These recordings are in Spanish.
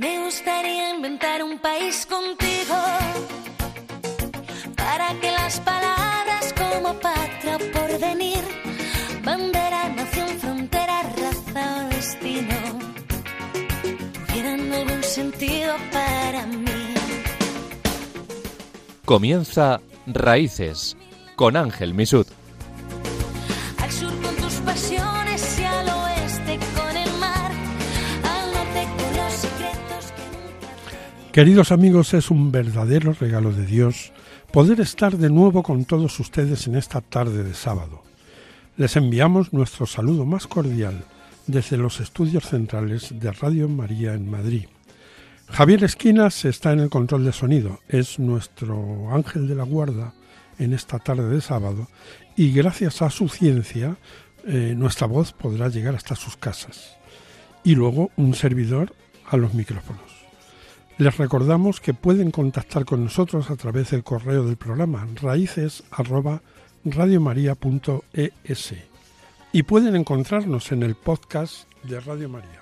Me gustaría inventar un país contigo para que las palabras como patria por venir, bandera, nación, frontera, raza o destino tuvieran algún sentido para mí. Comienza Raíces con Ángel Misud. Queridos amigos, es un verdadero regalo de Dios poder estar de nuevo con todos ustedes en esta tarde de sábado. Les enviamos nuestro saludo más cordial desde los estudios centrales de Radio María en Madrid. Javier Esquinas está en el control de sonido, es nuestro ángel de la guarda en esta tarde de sábado y gracias a su ciencia eh, nuestra voz podrá llegar hasta sus casas. Y luego un servidor a los micrófonos. Les recordamos que pueden contactar con nosotros a través del correo del programa raíces arroba radiomaria.es y pueden encontrarnos en el podcast de Radio María.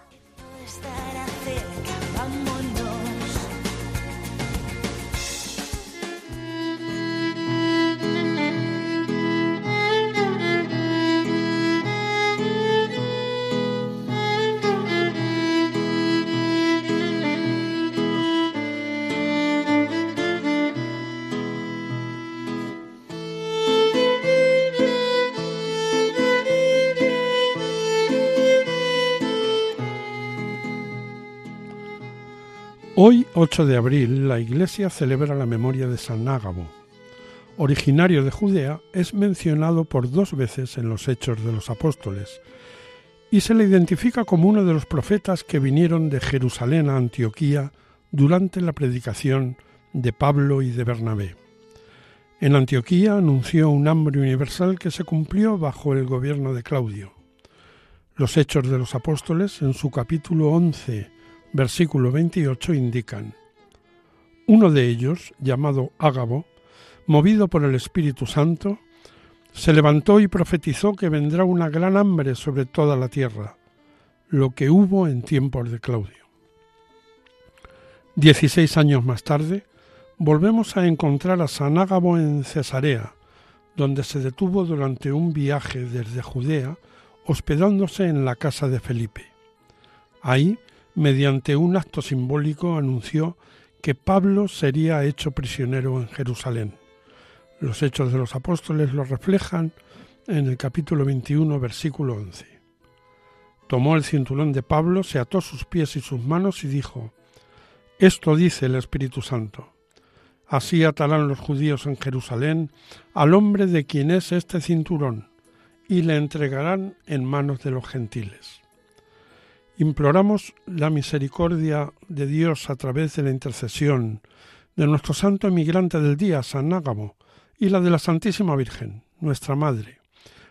Hoy, 8 de abril, la Iglesia celebra la memoria de San Ágabo. Originario de Judea, es mencionado por dos veces en los Hechos de los Apóstoles y se le identifica como uno de los profetas que vinieron de Jerusalén a Antioquía durante la predicación de Pablo y de Bernabé. En Antioquía anunció un hambre universal que se cumplió bajo el gobierno de Claudio. Los Hechos de los Apóstoles, en su capítulo 11, versículo 28 indican, uno de ellos, llamado Ágabo, movido por el Espíritu Santo, se levantó y profetizó que vendrá una gran hambre sobre toda la tierra, lo que hubo en tiempos de Claudio. Dieciséis años más tarde, volvemos a encontrar a San Ágabo en Cesarea, donde se detuvo durante un viaje desde Judea, hospedándose en la casa de Felipe. Ahí mediante un acto simbólico anunció que Pablo sería hecho prisionero en Jerusalén. Los hechos de los apóstoles lo reflejan en el capítulo 21, versículo 11. Tomó el cinturón de Pablo, se ató sus pies y sus manos y dijo, Esto dice el Espíritu Santo. Así atarán los judíos en Jerusalén al hombre de quien es este cinturón, y le entregarán en manos de los gentiles. Imploramos la misericordia de Dios a través de la intercesión de nuestro santo emigrante del día, San Ágamo, y la de la Santísima Virgen, nuestra Madre,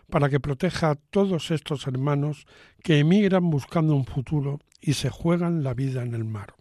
para que proteja a todos estos hermanos que emigran buscando un futuro y se juegan la vida en el mar.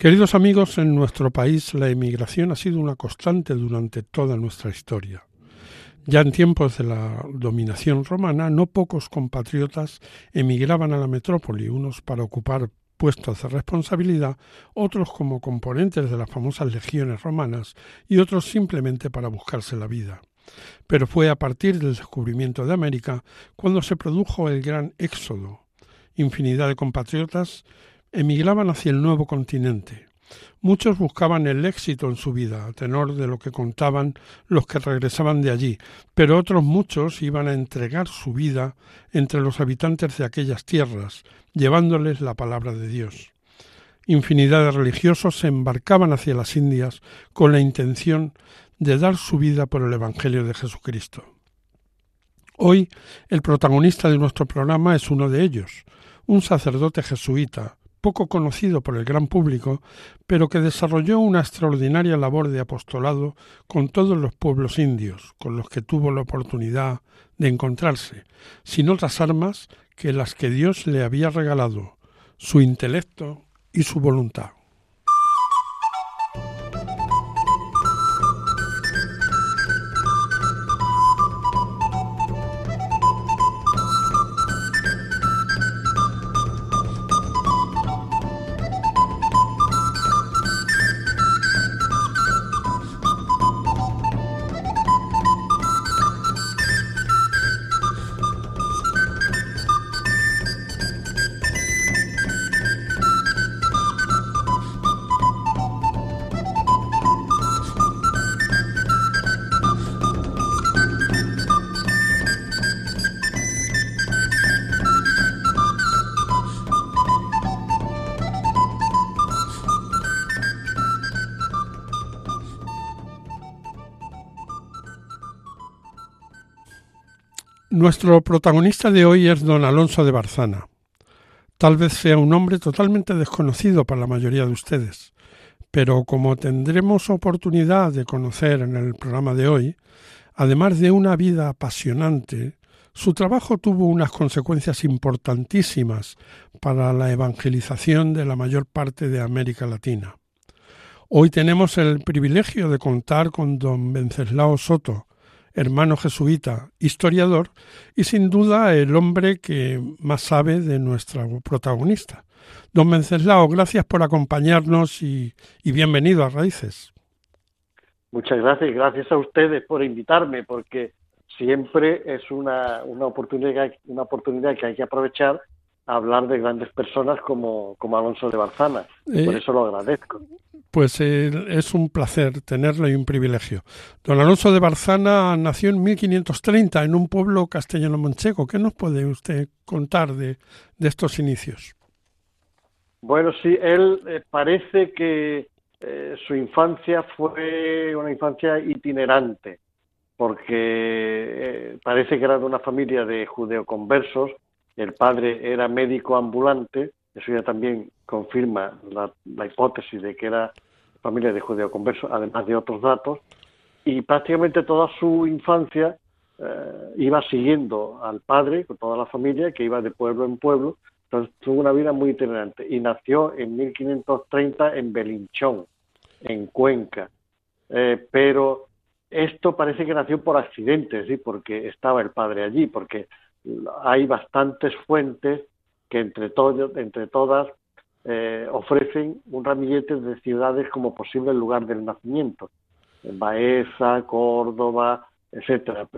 Queridos amigos, en nuestro país la emigración ha sido una constante durante toda nuestra historia. Ya en tiempos de la dominación romana, no pocos compatriotas emigraban a la metrópoli, unos para ocupar puestos de responsabilidad, otros como componentes de las famosas legiones romanas y otros simplemente para buscarse la vida. Pero fue a partir del descubrimiento de América cuando se produjo el gran éxodo. Infinidad de compatriotas emigraban hacia el nuevo continente. Muchos buscaban el éxito en su vida, a tenor de lo que contaban los que regresaban de allí, pero otros muchos iban a entregar su vida entre los habitantes de aquellas tierras, llevándoles la palabra de Dios. Infinidad de religiosos se embarcaban hacia las Indias con la intención de dar su vida por el Evangelio de Jesucristo. Hoy el protagonista de nuestro programa es uno de ellos, un sacerdote jesuita, poco conocido por el gran público, pero que desarrolló una extraordinaria labor de apostolado con todos los pueblos indios, con los que tuvo la oportunidad de encontrarse, sin otras armas que las que Dios le había regalado, su intelecto y su voluntad. Nuestro protagonista de hoy es don Alonso de Barzana. Tal vez sea un hombre totalmente desconocido para la mayoría de ustedes, pero como tendremos oportunidad de conocer en el programa de hoy, además de una vida apasionante, su trabajo tuvo unas consecuencias importantísimas para la evangelización de la mayor parte de América Latina. Hoy tenemos el privilegio de contar con don Venceslao Soto, hermano jesuita, historiador y sin duda el hombre que más sabe de nuestra protagonista. Don Venceslao, gracias por acompañarnos y, y bienvenido a Raíces. Muchas gracias gracias a ustedes por invitarme porque siempre es una, una, oportunidad, una oportunidad que hay que aprovechar hablar de grandes personas como, como Alonso de Barzana. Eh, Por eso lo agradezco. Pues eh, es un placer tenerlo y un privilegio. Don Alonso de Barzana nació en 1530 en un pueblo castellano-manchego. ¿Qué nos puede usted contar de, de estos inicios? Bueno, sí, él eh, parece que su infancia fue una infancia itinerante, porque parece que era de una familia de judeoconversos, el padre era médico ambulante, eso ya también confirma la, hipótesis de que era familia de judeoconversos, además de otros datos, y prácticamente toda su infancia eh, iba siguiendo al padre con toda la familia, que iba de pueblo en pueblo, entonces tuvo una vida muy itinerante y nació en 1530 en Belinchón, en Cuenca. Eh, pero esto parece que nació por accidente, ¿sí? porque estaba el padre allí, porque hay bastantes fuentes que entre, todo, entre todas eh, ofrecen un ramillete de ciudades como posible lugar del nacimiento. Baeza, Córdoba, etcétera.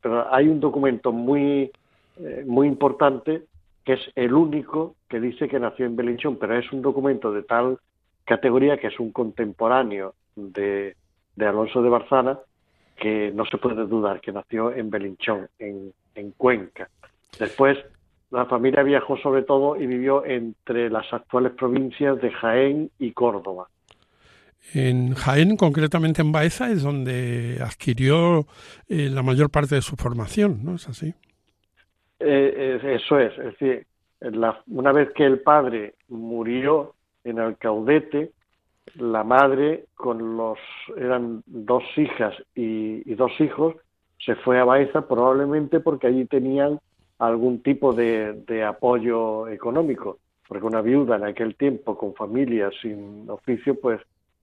Pero, hay un documento muy, eh, muy importante que es el único que dice que nació en Belinchón, pero es un documento de tal categoría que es un contemporáneo de, de Alonso de Barzana, que no se puede dudar que nació en Belinchón, en, en Cuenca. Después, la familia viajó sobre todo y vivió entre las actuales provincias de Jaén y Córdoba. En Jaén, concretamente en Baeza, es donde adquirió eh, la mayor parte de su formación, ¿no es así? Eh, eso es, es decir, la, una vez que el padre murió en Alcaudete, la madre con los eran dos hijas y, y, dos hijos se fue a Baeza probablemente porque allí tenían algún tipo de, de apoyo económico porque una viuda en aquel tiempo con familia sin oficio, pues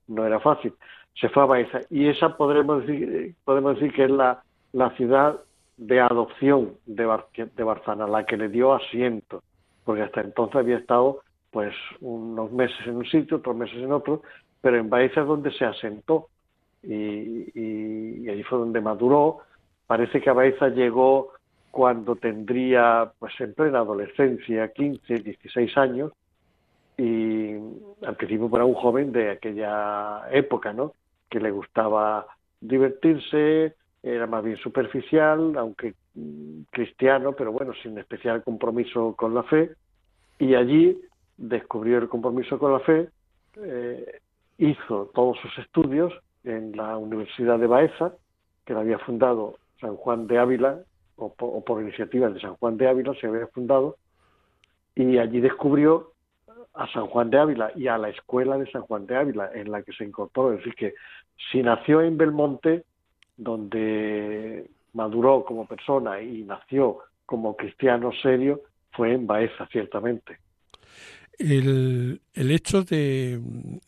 no era fácil. Se fue a Baeza y esa podremos decir, podemos decir que es la, la ciudad de adopción de, Bar de Barzana, la que le dio asiento, porque hasta entonces había estado pues unos meses en un sitio, otros meses en otro, pero en Baeza es donde se asentó y, y, y allí fue donde maduró. Parece que Baeza llegó cuando tendría, pues en plena adolescencia, 15, 16 años, y al principio era un joven de aquella época, ¿no? Que le gustaba divertirse, era más bien superficial, aunque mm, cristiano, pero bueno, sin especial compromiso con la fe, y allí descubrió el compromiso con la fe, eh, hizo todos sus estudios en la Universidad de Baeza, que la había fundado San Juan de Ávila, o por, iniciativa de San Juan de Ávila se había fundado, y allí descubrió a San Juan de Ávila y a la escuela de San Juan de Ávila en la que se incorporó. Es decir, que si nació en Belmonte, donde maduró como persona y nació como cristiano serio, fue en Baeza, ciertamente. El, el hecho de,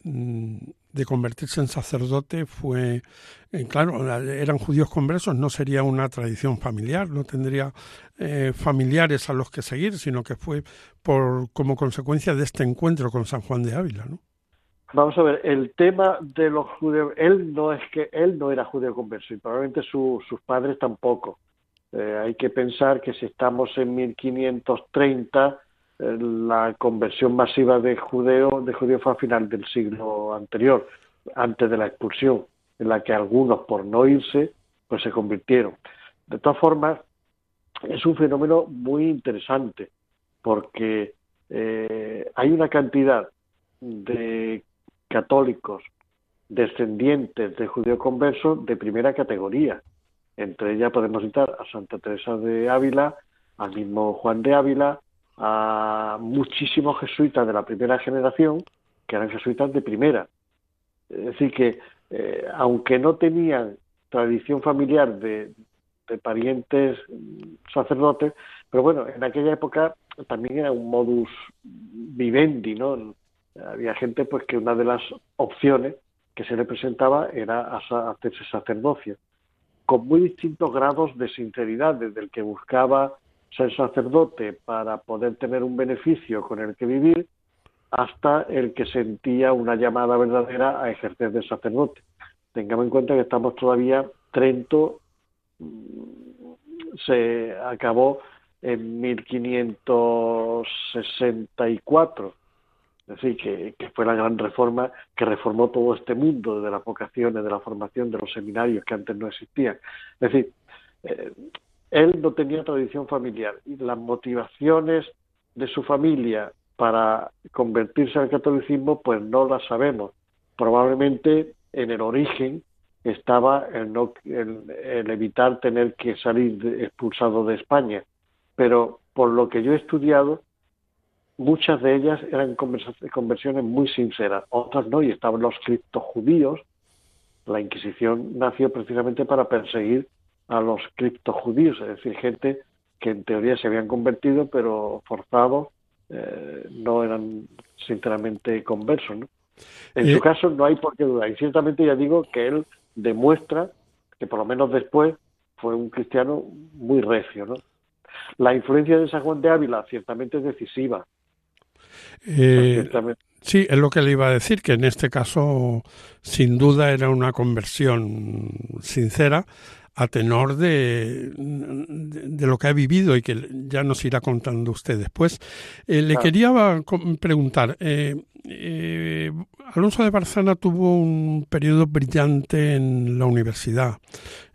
mm, de convertirse en sacerdote fue, eh, claro, eran judíos conversos, no sería una tradición familiar, no tendría eh, familiares a los que seguir, sino que fue por como consecuencia de este encuentro con San Juan de Ávila, ¿no? Vamos a ver, el tema de los judíos, él no es que él no era judío converso y probablemente su, sus padres tampoco. Eh, hay que pensar que si estamos en 1530 eh, la conversión masiva de judeos de judíos fue a final del siglo anterior, antes de la expulsión, en la que algunos por no irse pues se convirtieron. De todas formas, es un fenómeno muy interesante porque eh, hay una cantidad de católicos descendientes de judío converso de primera categoría. Entre ellas podemos citar a Santa Teresa de Ávila, al mismo Juan de Ávila, a muchísimos jesuitas de la primera generación, que eran jesuitas de primera. Es decir, que eh, aunque no tenían tradición familiar de, de parientes sacerdotes, pero bueno, en aquella época también era un modus vivendi, ¿no? Había gente pues que una de las opciones que se le presentaba era hacerse sacerdocio, con muy distintos grados de sinceridad, desde el que buscaba ser sacerdote para poder tener un beneficio con el que vivir, hasta el que sentía una llamada verdadera a ejercer de sacerdote. Tengamos en cuenta que estamos todavía, Trento se acabó en 1564 es decir, que, que, fue la gran reforma que reformó todo este mundo de las vocaciones, de la formación, de los seminarios que antes no existían. Es decir, eh, él no tenía tradición familiar y las motivaciones de su familia para convertirse al catolicismo, pues no las sabemos. Probablemente en el origen estaba el, no, el, evitar tener que salir expulsado de España, pero por lo que yo he estudiado, muchas de ellas eran conversiones muy sinceras, otras no, y estaban los criptojudíos. La Inquisición nació precisamente para perseguir a los criptojudíos, es decir, gente que en teoría se habían convertido, pero forzados, eh, no eran sinceramente conversos. ¿no? En su caso no hay por qué dudar, y ciertamente ya digo que él demuestra que por lo menos después fue un cristiano muy recio. ¿no? La influencia de San Juan de Ávila ciertamente es decisiva, eh, sí, es lo que le iba a decir, que en este caso sin duda era una conversión sincera a tenor de, de, de, lo que ha vivido y que ya nos irá contando usted después. Eh, le quería preguntar, eh, eh, Alonso de Barzana tuvo un periodo brillante en la universidad.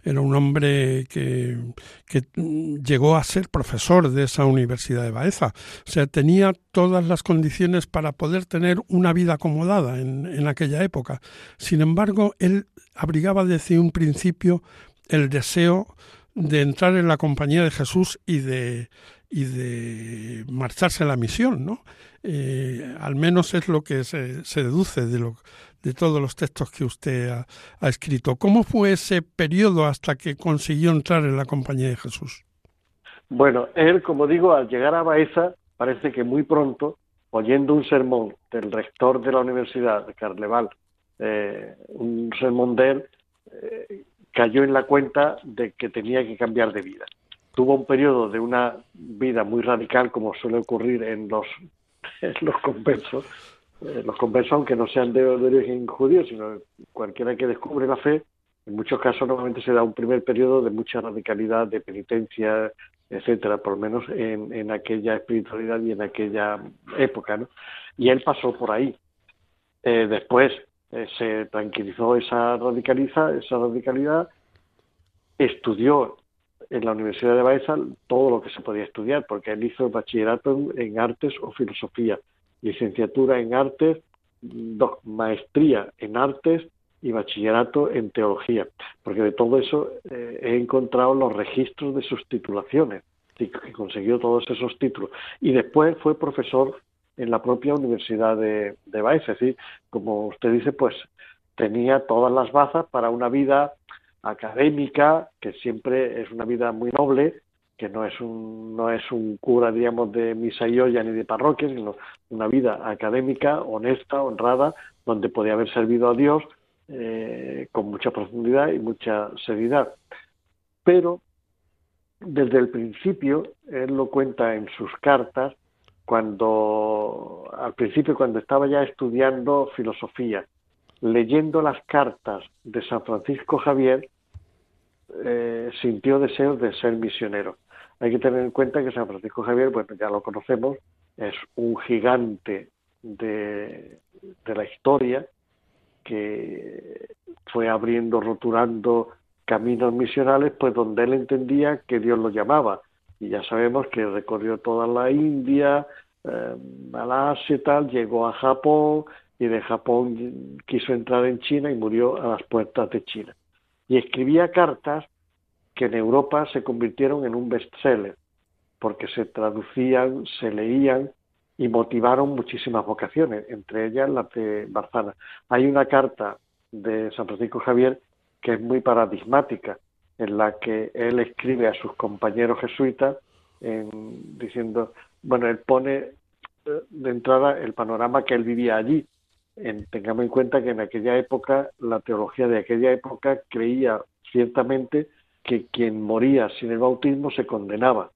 Era un hombre que, que, llegó a ser profesor de esa universidad de Baeza. O sea, tenía todas las condiciones para poder tener una vida acomodada en, en aquella época. Sin embargo, él abrigaba desde un principio el deseo de entrar en la compañía de Jesús y de, y de marcharse a la misión, ¿no? Eh, al menos es lo que se, se deduce de, lo, de todos los textos que usted ha, escrito. ¿Cómo fue ese periodo hasta que consiguió entrar en la compañía de Jesús? Bueno, él, como digo, al llegar a Baeza, parece que muy pronto oyendo un sermón del rector de la universidad, de Carleval, eh, un sermón de él, eh, cayó en la cuenta de que tenía que cambiar de vida. Tuvo un periodo de una vida muy radical, como suele ocurrir en los, en los conversos, eh, los conversos, aunque no sean de, de origen judío, sino cualquiera que descubre la fe, en muchos casos normalmente se da un primer periodo de mucha radicalidad, de penitencia, etcétera, por lo menos en, en aquella espiritualidad y en aquella época, ¿no? Y él pasó por ahí. Eh, después eh, se tranquilizó esa radicaliza, esa radicalidad, estudió en la Universidad de Baeza todo lo que se podía estudiar, porque él hizo bachillerato en, artes o filosofía, licenciatura en artes, maestría en artes y bachillerato en teología, porque de todo eso eh, he encontrado los registros de sus titulaciones, y que consiguió todos esos títulos. Y después fue profesor en la propia Universidad de, de Baeza, es decir, como usted dice, pues tenía todas las bazas para una vida académica, que siempre es una vida muy noble, que no es un, no es un cura, digamos, de misa y olla ni de parroquia, sino una vida académica, honesta, honrada, donde podía haber servido a Dios eh, con mucha profundidad y mucha seriedad. Pero desde el principio, él lo cuenta en sus cartas, cuando al principio, cuando estaba ya estudiando filosofía, leyendo las cartas de San Francisco Javier, eh, sintió deseos de ser misionero. Hay que tener en cuenta que San Francisco Javier, bueno, ya lo conocemos, es un gigante de, de la historia que fue abriendo, roturando caminos misionales, pues donde él entendía que Dios lo llamaba. Y ya sabemos que recorrió toda la India, eh, Malasia y tal, llegó a Japón y de Japón quiso entrar en China y murió a las puertas de China. Y escribía cartas que en Europa se convirtieron en un bestseller, porque se traducían, se leían y motivaron muchísimas vocaciones, entre ellas la de Barzana. Hay una carta de San Francisco Javier que es muy paradigmática, en la que él escribe a sus compañeros jesuitas en, diciendo, bueno, él pone eh, de entrada el panorama que él vivía allí. En, tengamos en cuenta que en aquella época, la teología de aquella época creía ciertamente que quien moría sin el bautismo se condenaba.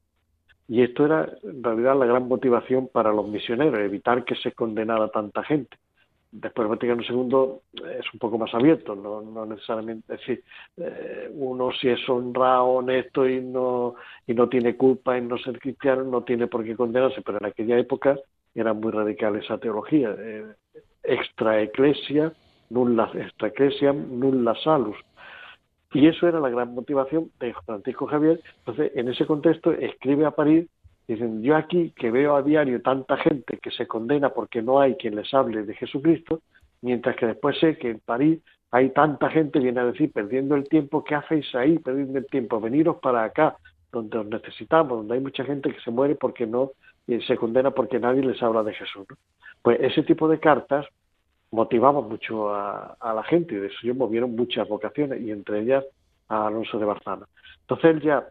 Y esto era en realidad la gran motivación para los misioneros, evitar que se condenara tanta gente. Después Vaticano II es un poco más abierto, no, no necesariamente, es decir, eh, uno si es honrado, honesto y no, y no tiene culpa en no ser cristiano, no tiene por qué condenarse, pero en aquella época era muy radical esa teología, eh, extra ecclesia, nulla extra ecclesia, nulla salus. Y eso era la gran motivación de Francisco Javier. Entonces, en ese contexto, escribe a París, dicen, yo aquí que veo a diario tanta gente que se condena porque no hay quien les hable de Jesucristo, mientras que después sé que en París hay tanta gente, viene a decir, perdiendo el tiempo, ¿qué hacéis ahí perdiendo el tiempo? Veniros para acá, donde os necesitamos, donde hay mucha gente que se muere porque no, y se condena porque nadie les habla de Jesús. Pues ese tipo de cartas motivaban mucho a, la gente y de eso movieron muchas vocaciones y entre ellas a Alonso de Barzana. Entonces él ya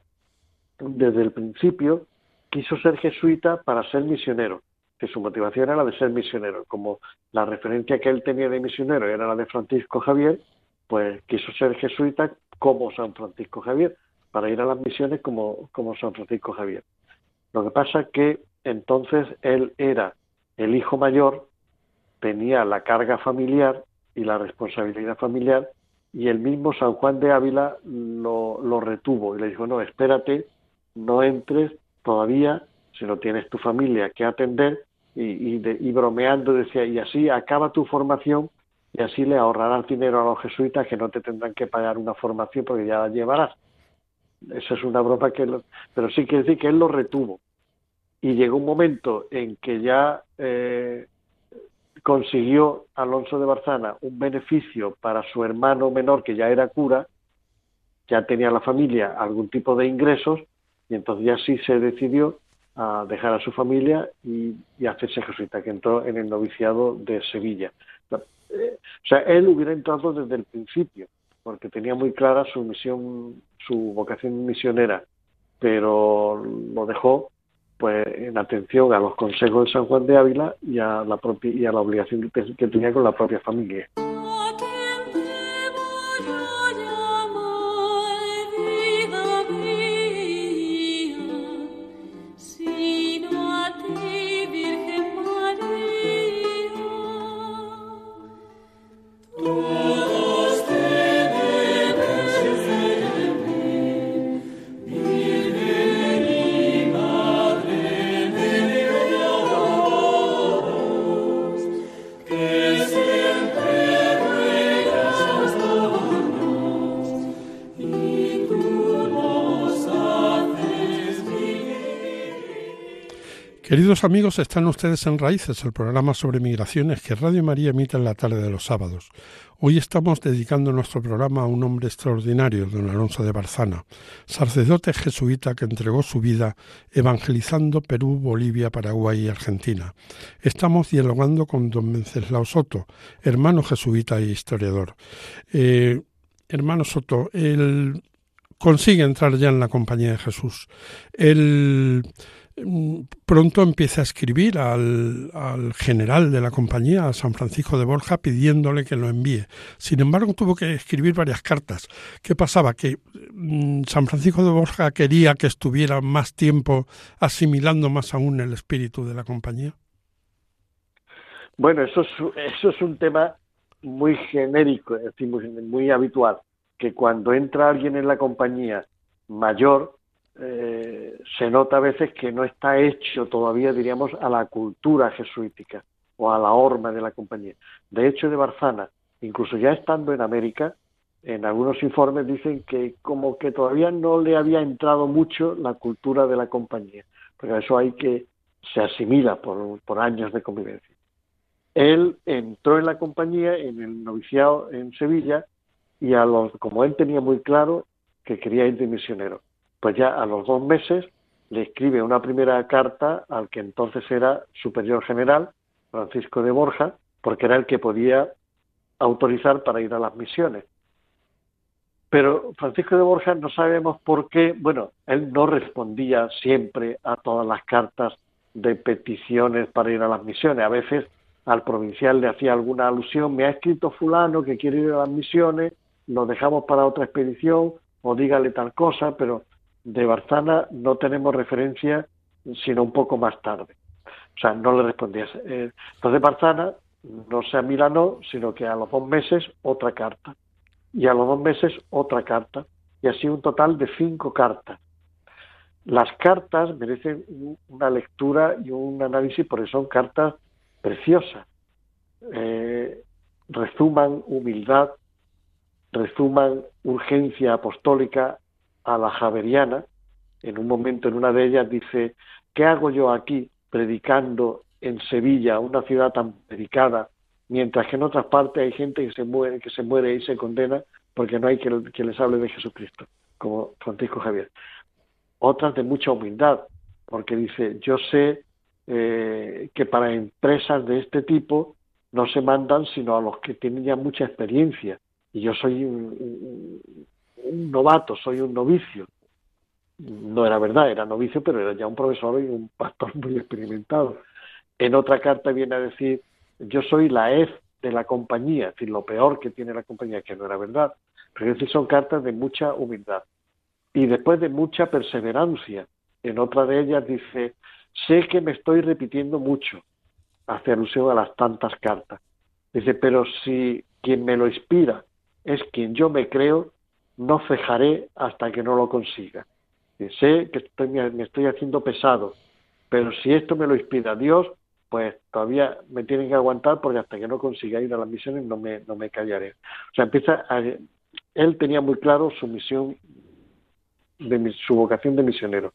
desde el principio quiso ser jesuita para ser misionero, que su motivación era la de ser misionero. Como la referencia que él tenía de misionero era la de Francisco Javier, pues quiso ser jesuita como San Francisco Javier, para ir a las misiones como, como San Francisco Javier. Lo que pasa es que entonces él era el hijo mayor tenía la carga familiar y la responsabilidad familiar y el mismo San Juan de Ávila lo, lo retuvo y le dijo, no, espérate, no entres todavía, si no tienes tu familia que atender y, de, y bromeando decía, y así acaba tu formación y así le ahorrarás dinero a los jesuitas que no te tendrán que pagar una formación porque ya la llevarás. Esa es una broma que... Lo, pero sí quiere decir que él lo retuvo. Y llegó un momento en que ya eh, consiguió Alonso de Barzana un beneficio para su hermano menor que ya era cura, ya tenía la familia algún tipo de ingresos y entonces ya sí se decidió a dejar a su familia y, hacerse jesuita, que entró en el noviciado de Sevilla. O sea, él hubiera entrado desde el principio, porque tenía muy clara su misión, su vocación misionera, pero lo dejó pues en atención a los consejos de San Juan de Ávila y a la propia y a la obligación que tenía con la propia familia. Amigos, están ustedes en Raíces, el programa sobre migraciones que Radio María emite en la tarde de los sábados. Hoy estamos dedicando nuestro programa a un hombre extraordinario, don Alonso de Barzana, sacerdote jesuita que entregó su vida evangelizando Perú, Bolivia, Paraguay y Argentina. Estamos dialogando con don Venceslao Soto, hermano jesuita e historiador. Eh, hermano Soto, él consigue entrar ya en la compañía de Jesús. Mm, pronto empieza a escribir al, al, general de la compañía, a San Francisco de Borja, pidiéndole que lo envíe. Sin embargo, tuvo que escribir varias cartas. ¿Qué pasaba? Que mmm, San Francisco de Borja quería que estuviera más tiempo asimilando más aún el espíritu de la compañía. Bueno, eso es, eso es un tema muy genérico, es decir, muy habitual, que cuando entra alguien en la compañía mayor, se nota a veces que no está hecho todavía, diríamos, a la cultura jesuítica o a la horma de la compañía. De hecho, de Barzana, incluso ya estando en América, en algunos informes dicen que como que todavía no le había entrado mucho la cultura de la compañía, porque eso hay que se asimila por, por años de convivencia. Él entró en la compañía, en el noviciado en Sevilla, y a los, como él tenía muy claro que quería ir de misionero, pues ya a los dos meses le escribe una primera carta al que entonces era superior general, Francisco de Borja, porque era el que podía autorizar para ir a las misiones. Pero Francisco de Borja no sabemos por qué, bueno, él no respondía siempre a todas las cartas de peticiones para ir a las misiones. A veces al provincial le hacía alguna alusión, me ha escrito fulano que quiere ir a las misiones, lo dejamos para otra expedición o dígale tal cosa, pero de Barzana no tenemos referencia sino un poco más tarde. O sea, no le respondía. Eh, entonces Barzana no se amilanó, sino que a los dos meses otra carta. Y a los dos meses otra carta. Y así un total de cinco cartas. Las cartas merecen una lectura y un análisis porque son cartas preciosas. Eh, resuman humildad, resuman urgencia apostólica a la javeriana. En un momento, en una de ellas, dice, ¿qué hago yo aquí predicando en Sevilla, una ciudad tan predicada, mientras que en otras partes hay gente que se muere, que se muere y se condena porque no hay quien, les hable de Jesucristo, como Francisco Javier. Otras de mucha humildad, porque dice, yo sé eh, que para empresas de este tipo no se mandan sino a los que tienen ya mucha experiencia. Y yo soy un, un novato, soy un novicio. No era verdad, era novicio, pero era ya un profesor y un pastor muy experimentado. En otra carta viene a decir, yo soy la F de la compañía, es decir, lo peor que tiene la compañía, que no era verdad. Pero es decir, son cartas de mucha humildad. Y después de mucha perseverancia. En otra de ellas dice, sé que me estoy repitiendo mucho, hace alusión a las tantas cartas. Dice, pero si quien me lo inspira es quien yo me creo, no cejaré hasta que no lo consiga. Dice, sé que estoy, me estoy haciendo pesado, pero si esto me lo inspira Dios, pues todavía me tienen que aguantar porque hasta que no consiga ir a las misiones no me, no me callaré. O sea, empieza a, él tenía muy claro su misión, de, su vocación de misionero.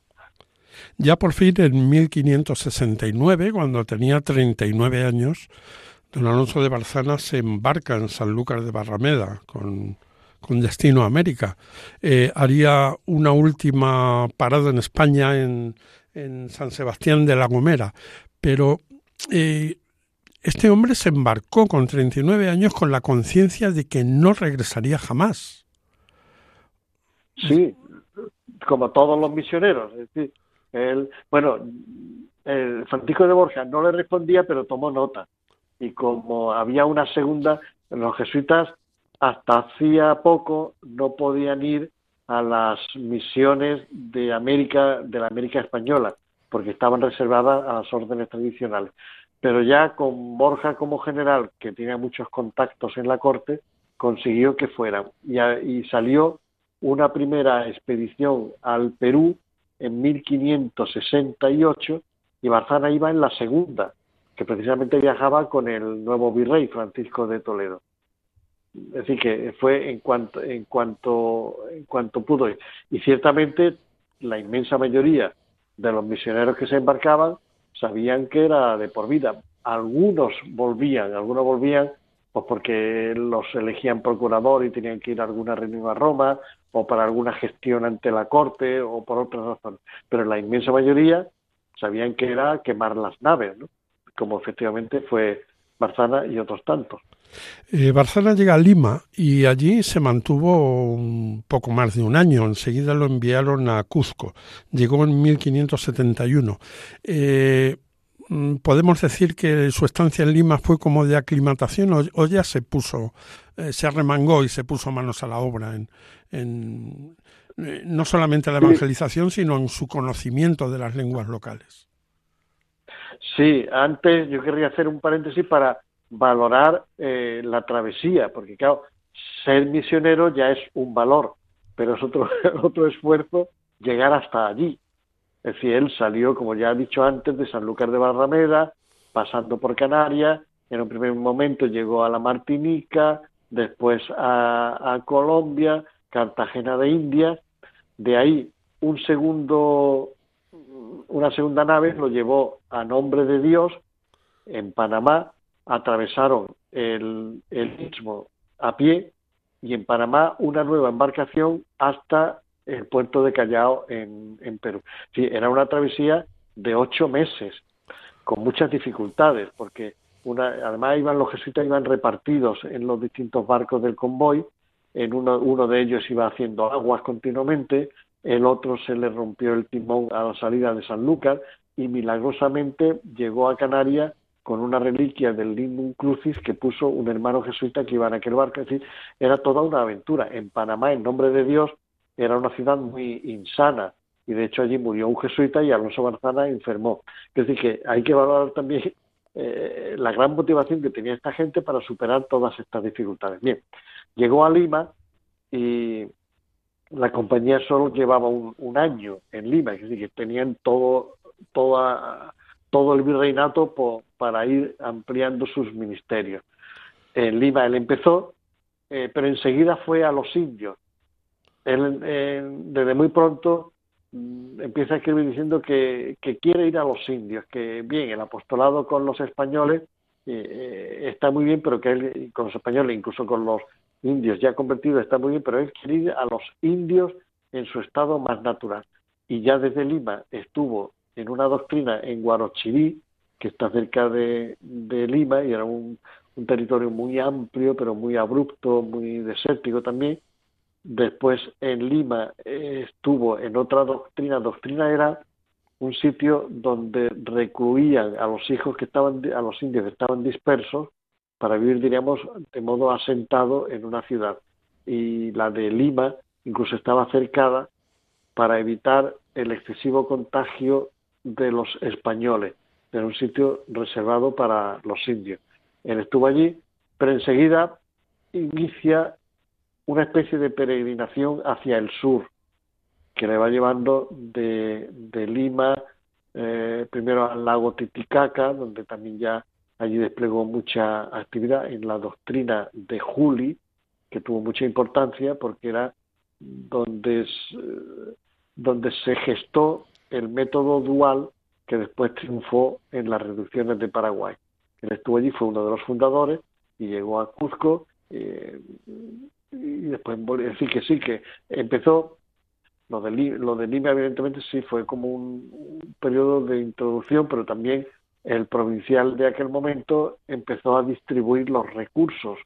Ya por fin en 1569, cuando tenía 39 años, don Alonso de Barzana se embarca en San Lucas de Barrameda con, con destino a América. Eh, haría una última parada en España, en, en San Sebastián de la Gomera, pero eh, este hombre se embarcó con 39 años con la conciencia de que no regresaría jamás. Sí, como todos los misioneros. Es decir, Él, bueno, el Francisco de Borja no le respondía, pero tomó nota. Y como había una segunda, los jesuitas hasta hacía poco no podían ir a las misiones de América, de la América española, porque estaban reservadas a las órdenes tradicionales. Pero ya con Borja como general, que tenía muchos contactos en la corte, consiguió que fueran. Y, y salió una primera expedición al Perú en 1568 y Barzana iba en la segunda, que precisamente viajaba con el nuevo virrey Francisco de Toledo. Decir, que fue en cuanto, en cuanto, en cuanto pudo. Y ciertamente la inmensa mayoría de los misioneros que se embarcaban sabían que era de por vida. Algunos volvían, algunos volvían pues porque los elegían procurador y tenían que ir a alguna reunión a Roma o para alguna gestión ante la corte o por otras razones. Pero la inmensa mayoría sabían que era quemar las naves, ¿no? como efectivamente fue Barzana y otros tantos. Eh, Barzana llega a Lima y allí se mantuvo un poco más de un año. Enseguida lo enviaron a Cuzco. Llegó en 1571. Eh, mm, ¿Podemos decir que su estancia en Lima fue como de aclimatación o, ya se puso, eh, se arremangó y se puso manos a la obra en, en eh, no solamente la evangelización, sino en su conocimiento de las lenguas locales? Sí, antes yo querría hacer un paréntesis para valorar eh, la travesía, porque claro, ser misionero ya es un valor, pero es otro, otro esfuerzo llegar hasta allí. Es decir, él salió, como ya he dicho antes, de Sanlúcar de Barrameda, pasando por Canarias, en un primer momento llegó a la Martinica, después a, a Colombia, Cartagena de Indias, de ahí un segundo, una segunda nave lo llevó a nombre de Dios en Panamá, atravesaron el, el istmo a pie y en Panamá una nueva embarcación hasta el puerto de Callao en, en Perú. Sí, era una travesía de ocho meses, con muchas dificultades, porque una, además iban los jesuitas iban repartidos en los distintos barcos del convoy, en uno, uno de ellos iba haciendo aguas continuamente, el otro se le rompió el timón a la salida de Sanlúcar y milagrosamente llegó a Canarias con una reliquia del Lindum Crucis que puso un hermano jesuita que iba en aquel barco. Es decir, era toda una aventura. En Panamá, en nombre de Dios, era una ciudad muy insana y de hecho allí murió un jesuita y Alonso Barzana enfermó. Es decir, que hay que valorar también eh, la gran motivación que tenía esta gente para superar todas estas dificultades. Bien, llegó a Lima y la compañía solo llevaba un, año en Lima, es decir, que tenían todo, toda todo el virreinato para ir ampliando sus ministerios. En Lima él empezó, eh, pero enseguida fue a los indios. Él desde muy pronto mm, empieza a escribir diciendo que, quiere ir a los indios, que bien, el apostolado con los españoles eh, eh, está muy bien, pero que él, con los españoles, incluso con los indios ya convertidos, está muy bien, pero él quiere ir a los indios en su estado más natural. Y ya desde Lima estuvo en una doctrina en Guarochirí, que está cerca de, Lima, y era un, territorio muy amplio, pero muy abrupto, muy desértico también. Después en Lima eh, estuvo en otra doctrina. Doctrina era un sitio donde recluían a los hijos que estaban, a los indios que estaban dispersos para vivir, diríamos, de modo asentado en una ciudad. Y la de Lima incluso estaba cercada para evitar el excesivo contagio de los españoles, en un sitio reservado para los indios. Él estuvo allí, pero enseguida inicia una especie de peregrinación hacia el sur, que le va llevando de, de Lima, eh, primero al lago Titicaca, donde también ya allí desplegó mucha actividad en la doctrina de Juli, que tuvo mucha importancia porque era donde, donde se gestó el método dual que después triunfó en las reducciones de Paraguay. Él estuvo allí, fue uno de los fundadores y llegó a Cuzco eh, y después, es decir, que sí, que empezó, lo de, lo de Lima evidentemente sí fue como un, periodo de introducción, pero también el provincial de aquel momento empezó a distribuir los recursos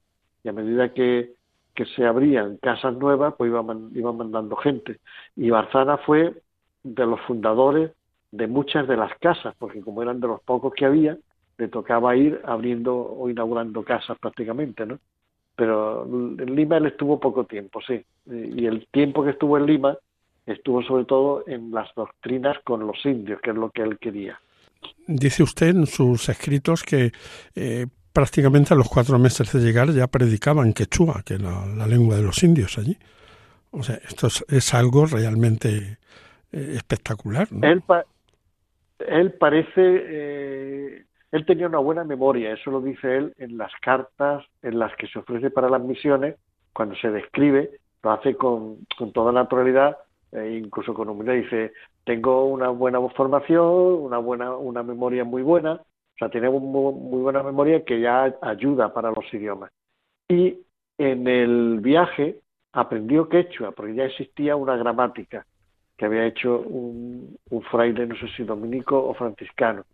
y a medida que, que se abrían casas nuevas, pues iba, iba mandando gente. Y Barzana fue de los fundadores de muchas de las casas, porque como eran de los pocos que había, le tocaba ir abriendo o inaugurando casas prácticamente, ¿no? Pero en Lima él estuvo poco tiempo, sí. Y el tiempo que estuvo en Lima estuvo sobre todo en las doctrinas con los indios, que es lo que él quería. Dice usted en sus escritos que eh, prácticamente a los cuatro meses de llegar ya predicaban quechua, que es la, lengua de los indios allí. O sea, esto es, algo realmente eh, espectacular. Él, parece, eh, él tenía una buena memoria, eso lo dice él en las cartas en las que se ofrece para las misiones, cuando se describe, lo hace con, con toda naturalidad, e incluso con humildad, dice, tengo una buena formación, una buena, una memoria muy buena, o sea, tenemos muy, muy buena memoria que ya ayuda para los idiomas. Y en el viaje aprendió quechua, porque ya existía una gramática que había hecho un, un, fraile, no sé si dominico o franciscano.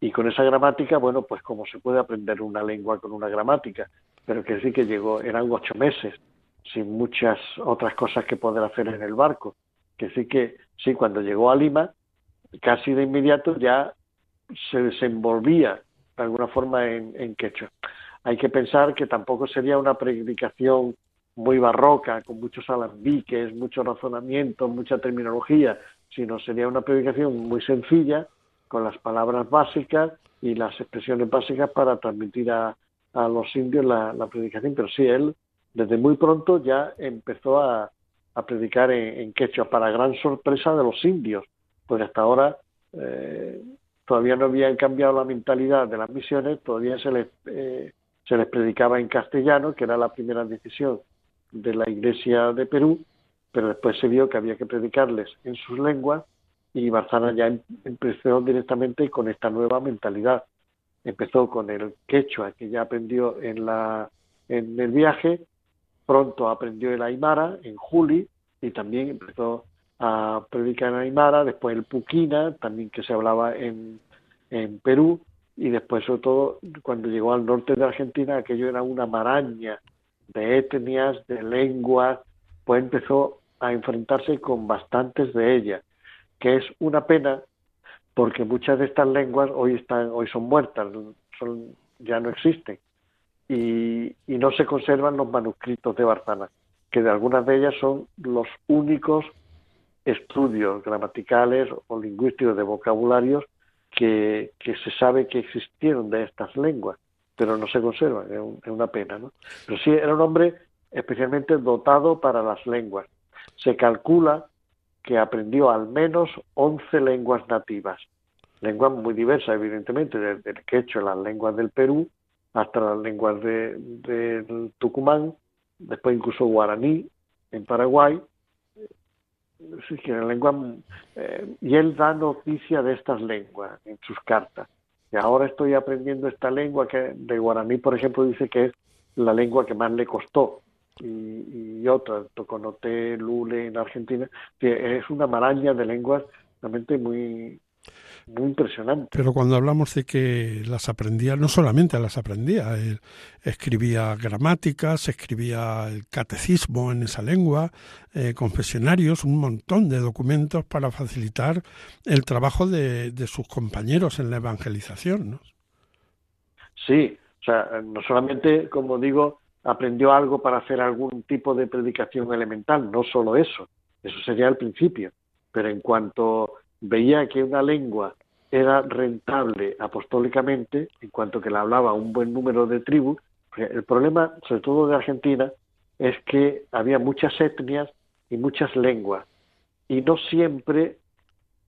Y con esa gramática, bueno, pues como se puede aprender una lengua con una gramática, pero que sí que llegó, eran ocho meses, sin muchas otras cosas que poder hacer en el barco. Que sí que, sí, cuando llegó a Lima, casi de inmediato ya se desenvolvía de alguna forma en, en quechua. Hay que pensar que tampoco sería una predicación muy barroca, con muchos alambiques, mucho razonamiento, mucha terminología, sino sería una predicación muy sencilla, con las palabras básicas y las expresiones básicas para transmitir a, a los indios la, la, predicación. Pero sí, él desde muy pronto ya empezó a, a predicar en, quechua, para gran sorpresa de los indios, porque hasta ahora eh, todavía no habían cambiado la mentalidad de las misiones, todavía se les, eh, se les predicaba en castellano, que era la primera decisión de la Iglesia de Perú, pero después se vio que había que predicarles en sus lenguas y Barzana ya em, empezó directamente con esta nueva mentalidad. Empezó con el quechua que ya aprendió en, la, en el viaje, pronto aprendió el aymara en Juli y también empezó a predicar en aymara, después el puquina, también que se hablaba en, en Perú, y después sobre todo cuando llegó al norte de Argentina aquello era una maraña de etnias, de lenguas, pues empezó a enfrentarse con bastantes de ellas, que es una pena porque muchas de estas lenguas hoy están, hoy son muertas, son, ya no existen y, no se conservan los manuscritos de Barzana, que de algunas de ellas son los únicos estudios gramaticales o lingüísticos de vocabularios que se sabe que existieron de estas lenguas pero no se conserva, es, un, es, una pena, ¿no? Pero sí era un hombre especialmente dotado para las lenguas. Se calcula que aprendió al menos 11 lenguas nativas, lenguas muy diversas, evidentemente, desde el quechua, las lenguas del Perú, hasta las lenguas de, de Tucumán, después incluso guaraní en Paraguay, sí, que lengua, eh, y él da noticia de estas lenguas en sus cartas y ahora estoy aprendiendo esta lengua que de guaraní, por ejemplo, dice que es la lengua que más le costó. Y, y otra, Toconoté, Lule en Argentina, es una maraña de lenguas realmente muy, muy impresionante. Pero cuando hablamos de que las aprendía, no solamente las aprendía, él escribía gramáticas, escribía el catecismo en esa lengua, eh, confesionarios, un montón de documentos para facilitar el trabajo de, de sus compañeros en la evangelización. ¿no? Sí, o sea, no solamente, como digo, aprendió algo para hacer algún tipo de predicación elemental, no solo eso, eso sería el principio, pero en cuanto veía que una lengua era rentable apostólicamente, en cuanto que la hablaba un buen número de tribus. El problema, sobre todo de Argentina, es que había muchas etnias y muchas lenguas, y no siempre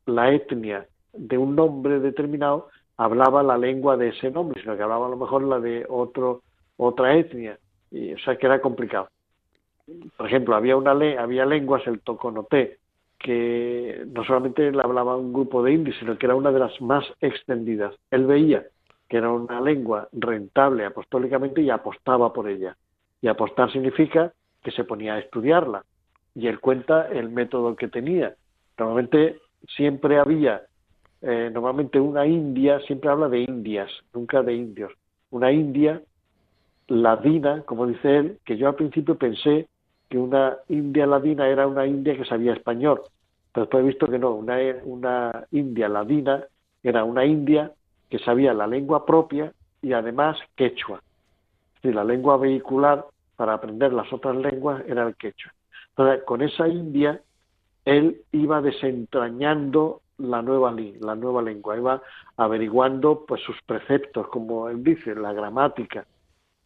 la etnia de un nombre determinado hablaba la lengua de ese nombre, sino que hablaba a lo mejor la de otro, otra etnia, y, o sea que era complicado. Por ejemplo, había una había lenguas, el toconoté, que no solamente le hablaba un grupo de indios, sino que era una de las más extendidas. Él veía que era una lengua rentable apostólicamente y apostaba por ella. Y apostar significa que se ponía a estudiarla. Y él cuenta el método que tenía. Normalmente siempre había, eh, normalmente una india, siempre habla de indias, nunca de indios. Una india ladina, como dice él, que yo al principio pensé que una india ladina era una india que sabía español, Pero después he visto que no, una, una india ladina era una india que sabía la lengua propia y además quechua. Es la lengua vehicular para aprender las otras lenguas era el quechua. Entonces, con esa india, él iba desentrañando la nueva, la nueva lengua, iba averiguando pues sus preceptos, como él dice, la gramática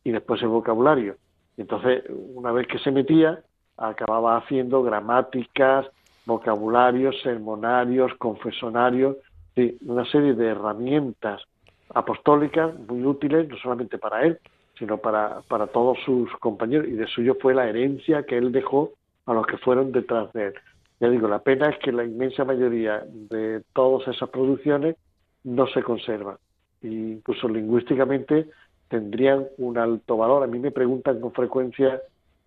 y después el vocabulario. Entonces, una vez que se metía, acababa haciendo gramáticas, vocabularios, sermonarios, confesonarios, una serie de herramientas apostólicas muy útiles, no solamente para él, sino para, para todos sus compañeros, y de suyo fue la herencia que él dejó a los que fueron detrás de él. Ya digo, la pena es que la inmensa mayoría de todas esas producciones no se conservan. E incluso lingüísticamente tendrían un alto valor. A mí me preguntan con frecuencia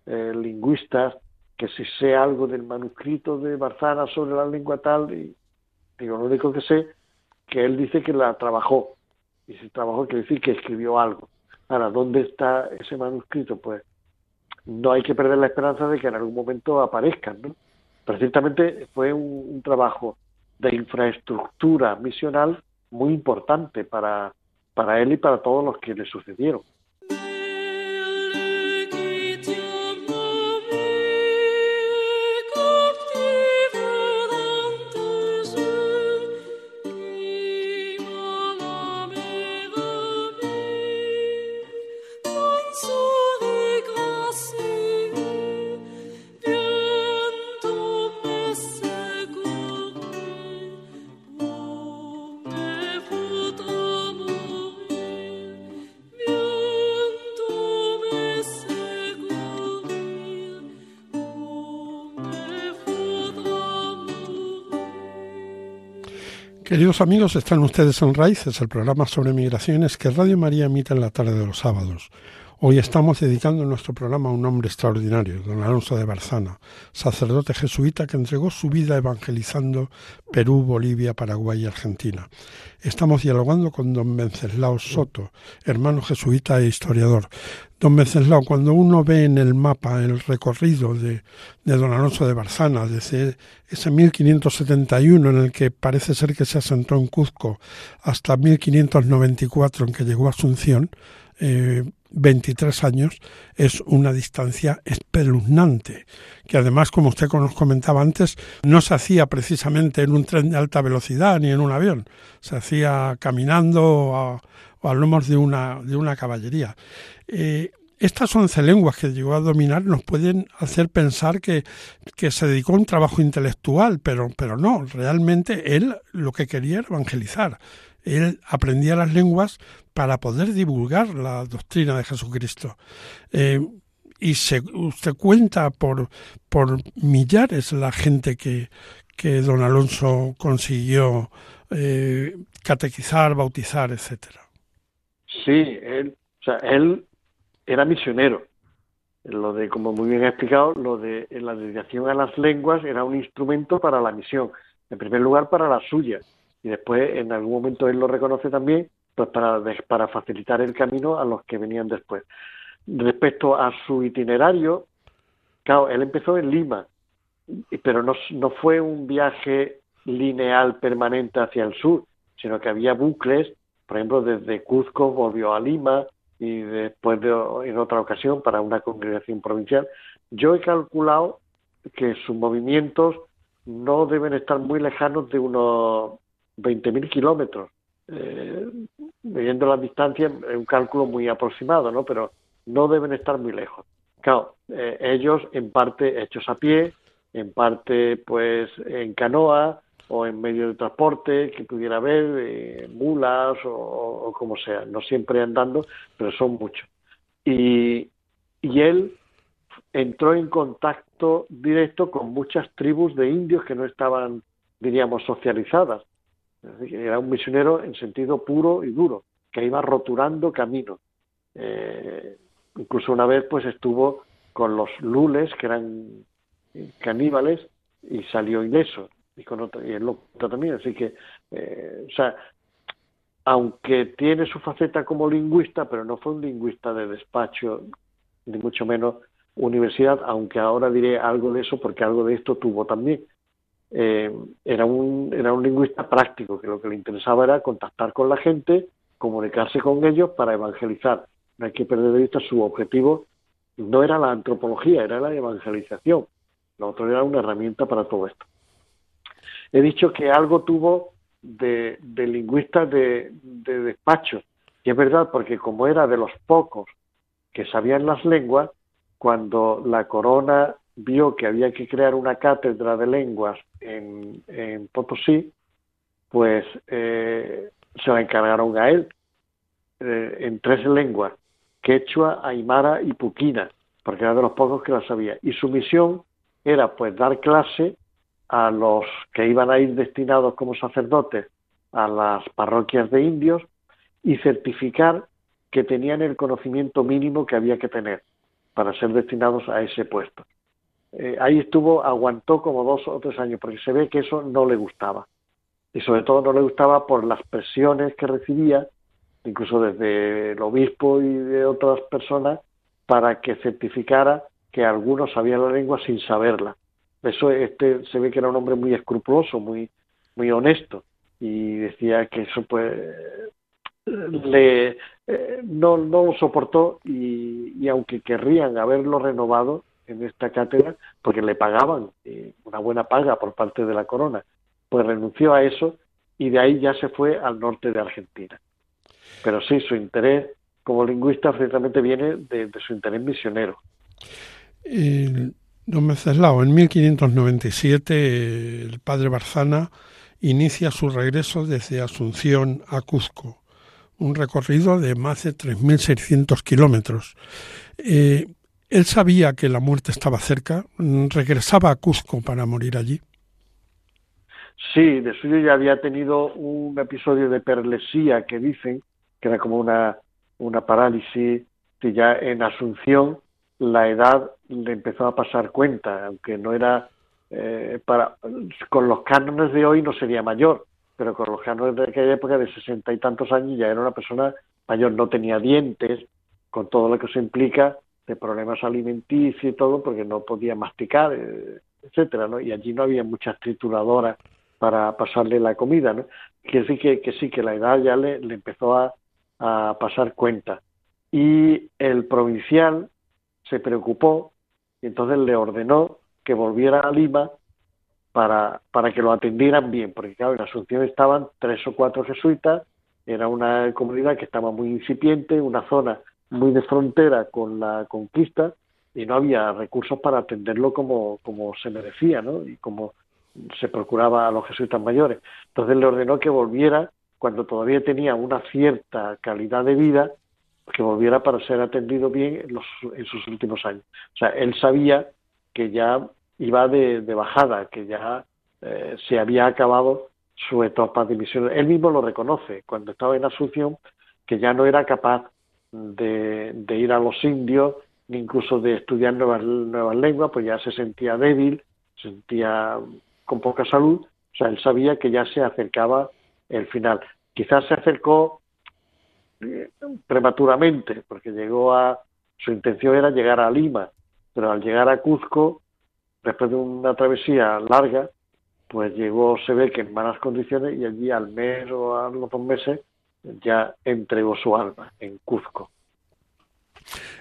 eh, lingüistas que si sé algo del manuscrito de Barzana sobre la lengua tal, y digo, lo único que sé que él dice que la trabajó, y si trabajó quiere decir que escribió algo. Ahora, ¿dónde está ese manuscrito? Pues no hay que perder la esperanza de que en algún momento aparezcan, ¿no? Pero ciertamente fue un, trabajo de infraestructura misional muy importante para, para él y para todos los que le sucedieron. Queridos amigos, están ustedes en Raíces, el programa sobre migraciones que Radio María emite en la tarde de los sábados. Hoy estamos dedicando nuestro programa a un hombre extraordinario, don Alonso de Barzana, sacerdote jesuita que entregó su vida evangelizando Perú, Bolivia, Paraguay y Argentina. Estamos dialogando con don Venceslao Soto, hermano jesuita e historiador. Don Venceslao, cuando uno ve en el mapa el recorrido de, de don Alonso de Barzana desde ese 1571 en el que parece ser que se asentó en Cuzco hasta 1594 en que llegó a Asunción, eh, 23 años es una distancia espeluznante, que además, como usted nos comentaba antes, no se hacía precisamente en un tren de alta velocidad ni en un avión, se hacía caminando o a, de una, de una caballería. Eh, estas once lenguas que llegó a dominar nos pueden hacer pensar que, que, se dedicó a un trabajo intelectual, pero, pero no, realmente él lo que quería era evangelizar. Él aprendía las lenguas para poder divulgar la doctrina de Jesucristo. Eh, y se, usted cuenta por, por millares la gente que, que don Alonso consiguió eh, catequizar, bautizar, etcétera. Sí, él, era misionero. Lo de, como muy bien ha explicado, lo de la dedicación a las lenguas era un instrumento para la misión. En primer lugar, para la suya. Y después, en algún momento, él lo reconoce también pues para, para facilitar el camino a los que venían después. Respecto a su itinerario, claro, él empezó en Lima, pero no, no fue un viaje lineal permanente hacia el sur, sino que había bucles, por ejemplo, desde Cuzco volvió a Lima y después de, en otra ocasión para una congregación provincial. Yo he calculado que sus movimientos no deben estar muy lejanos de unos 20.000 kilómetros eh, viendo las distancias es un cálculo muy aproximado, ¿no? Pero no deben estar muy lejos. Claro, eh, ellos en parte hechos a pie, en parte pues en canoa o en medio de transporte que pudiera haber, eh, mulas o, como sea, no siempre andando, pero son muchos. Y él entró en contacto directo con muchas tribus de indios que no estaban, diríamos, socializadas era un misionero en sentido puro y duro, que iba rotulando camino. Eh, incluso una vez pues estuvo con los lules, que eran caníbales, y salió ileso. Y, con otro, y él lo también. Así que, eh, o sea, aunque tiene su faceta como lingüista, pero no fue un lingüista de despacho, ni mucho menos universidad, aunque ahora diré algo de eso porque algo de esto tuvo también. Eh, era, un, era un lingüista práctico, que lo que le interesaba era contactar con la gente, comunicarse con ellos para evangelizar. No hay que perder de vista su objetivo, no era la antropología, era la evangelización. Lo otro era una herramienta para todo esto. He dicho que algo tuvo de, de lingüista de, de despacho, y es verdad, porque como era de los pocos que sabían las lenguas, cuando la corona vio que había que crear una cátedra de lenguas en, Potosí, pues eh, se la encargaron a él eh, en tres lenguas, quechua, aymara y puquina, porque era de los pocos que la sabía. Y su misión era pues dar clase a los que iban a ir destinados como sacerdotes a las parroquias de indios y certificar que tenían el conocimiento mínimo que había que tener para ser destinados a ese puesto. Eh, ahí estuvo, aguantó como dos o tres años, porque se ve que eso no le gustaba. Y sobre todo no le gustaba por las presiones que recibía, incluso desde el obispo y de otras personas, para que certificara que algunos sabían la lengua sin saberla. Eso este se ve que era un hombre muy escrupuloso, muy, muy honesto, y decía que eso pues le eh, no, no lo soportó y, y aunque querrían haberlo renovado, en esta cátedra porque le pagaban eh, una buena paga por parte de la corona. Pues renunció a eso y de ahí ya se fue al norte de Argentina. Pero sí, su interés como lingüista ciertamente viene de, su interés misionero. El, don Menceslao, en 1597 el padre Barzana inicia su regreso desde Asunción a Cuzco, un recorrido de más de 3.600 kilómetros. Eh, él sabía que la muerte estaba cerca, regresaba a Cusco para morir allí. Sí, de suyo ya había tenido un episodio de perlesía que dicen que era como una, una parálisis, que ya en Asunción la edad le empezó a pasar cuenta, aunque no era eh, para con los cánones de hoy no sería mayor, pero con los cánones de aquella época de sesenta y tantos años ya era una persona mayor, no tenía dientes, con todo lo que se implica de problemas alimenticios y todo, porque no podía masticar, eh, etcétera, ¿no? Y allí no había muchas trituradoras para pasarle la comida, ¿no? Quiere decir que, que sí, que la edad ya le, le empezó a, a pasar cuenta. Y el provincial se preocupó y entonces le ordenó que volviera a Lima para, para que lo atendieran bien, porque claro, en Asunción estaban tres o cuatro jesuitas, era una comunidad que estaba muy incipiente, una zona muy de frontera con la conquista y no había recursos para atenderlo como, como se merecía, ¿no? Y como se procuraba a los jesuitas mayores. Entonces le ordenó que volviera cuando todavía tenía una cierta calidad de vida, que volviera para ser atendido bien en, los, en sus últimos años. O sea, él sabía que ya iba de, bajada, que ya eh, se había acabado su etapa de misión. Él mismo lo reconoce cuando estaba en Asunción, que ya no era capaz de, de ir a los indios, ni incluso de estudiar nuevas, nuevas lenguas, pues ya se sentía débil, se sentía con poca salud, o sea, él sabía que ya se acercaba el final. Quizás se acercó eh, prematuramente, porque llegó a, su intención era llegar a Lima, pero al llegar a Cuzco, después de una travesía larga, pues llegó, se ve que en malas condiciones y allí al mes o a los dos meses ya entregó su alma en Cuzco.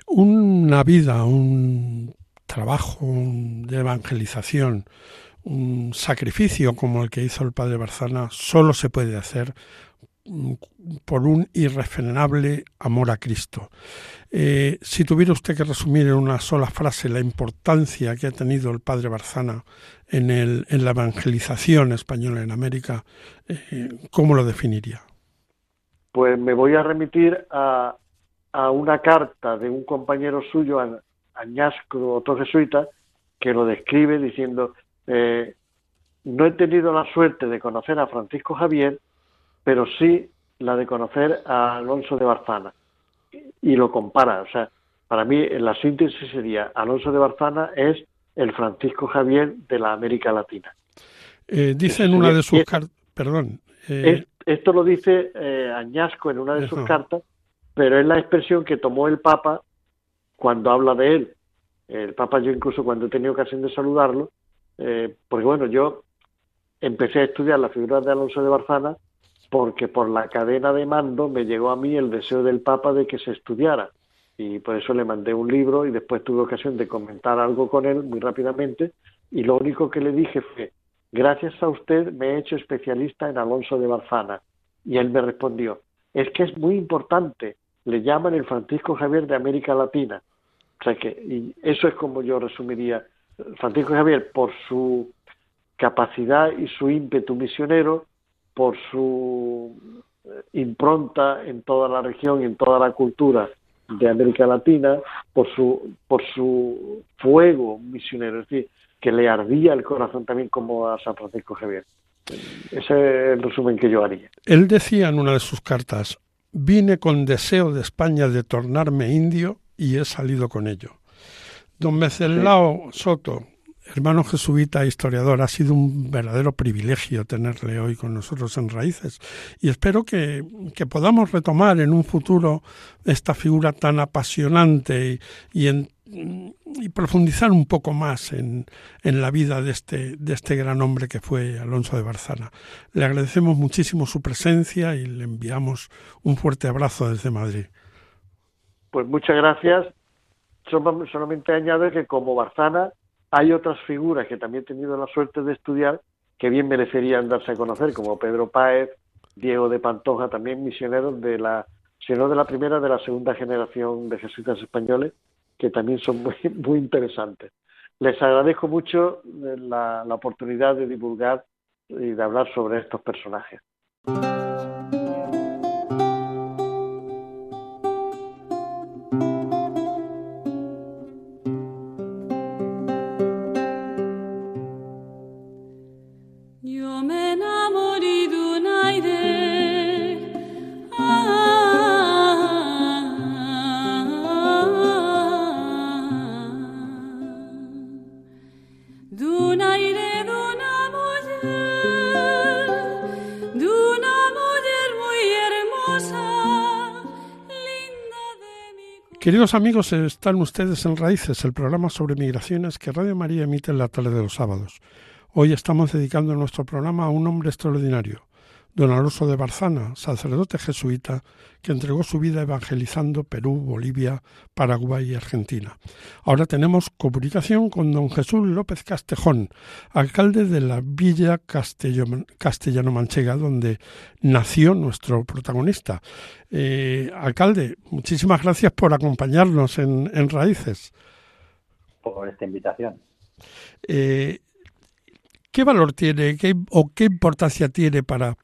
Una vida, un trabajo de evangelización, un sacrificio como el que hizo el padre Barzana, solo se puede hacer mm, por un irrefrenable amor a Cristo. Eh, si tuviera usted que resumir en una sola frase la importancia que ha tenido el padre Barzana en, el, en la evangelización española en América, eh, ¿cómo lo definiría? Pues me voy a remitir a, a una carta de un compañero suyo, Añasco, otro jesuita, que lo describe diciendo, eh, no he tenido la suerte de conocer a Francisco Javier, pero sí la de conocer a Alonso de Barzana. Y lo compara, o sea, para mí la síntesis sería, Alonso de Barzana es el Francisco Javier de la América Latina. Eh, dice en una de sus cartas, perdón. Eh, esto lo dice eh, Añasco en una de sus cartas, pero es la expresión que tomó el Papa cuando habla de él. El Papa, yo incluso cuando he tenido ocasión de saludarlo, eh, porque bueno, yo empecé a estudiar la figura de Alonso de Barzana porque por la cadena de mando me llegó a mí el deseo del Papa de que se estudiara. Y por eso le mandé un libro y después tuve ocasión de comentar algo con él muy rápidamente. Y lo único que le dije fue gracias a usted me he hecho especialista en Alonso de Barzana. Y él me respondió es que es muy importante le llaman el Francisco Javier de América Latina. O sea que y eso es como yo resumiría Francisco Javier por su capacidad y su ímpetu misionero por su eh, impronta en toda la región y en toda la cultura de América Latina, por su, por su fuego misionero, es decir, que le ardía el corazón también como a San Francisco Javier. Ese es el resumen que yo haría. Él decía en una de sus cartas, vine con deseo de España de tornarme indio y he salido con ello. Don Mecelao Soto, hermano jesuita e historiador, ha sido un verdadero privilegio tenerle hoy con nosotros en Raíces y espero que, que podamos retomar en un futuro esta figura tan apasionante y, y, en, y profundizar un poco más en, en, la vida de este, de este gran hombre que fue Alonso de Barzana. Le agradecemos muchísimo su presencia y le enviamos un fuerte abrazo desde Madrid. Pues muchas gracias. Solamente añado que como Barzana hay otras figuras que también he tenido la suerte de estudiar que bien merecerían darse a conocer, como Pedro Páez, Diego de Pantoja, también misioneros de la, si no de la primera, de la segunda generación de jesuitas españoles, que también son muy, muy interesantes. Les agradezco mucho la, la oportunidad de divulgar y de hablar sobre estos personajes. Queridos amigos, están ustedes en Raíces, el programa sobre migraciones que Radio María emite en la tarde de los sábados. Hoy estamos dedicando nuestro programa a un hombre extraordinario, don Alonso de Barzana, sacerdote jesuita que entregó su vida evangelizando Perú, Bolivia, Paraguay y Argentina. Ahora tenemos comunicación con don Jesús López Castejón, alcalde de la Villa Castellano-Manchega, donde nació nuestro protagonista. Eh, alcalde, muchísimas gracias por acompañarnos en, en Raíces. Por esta invitación. Eh, ¿Qué valor tiene qué, o qué importancia tiene para,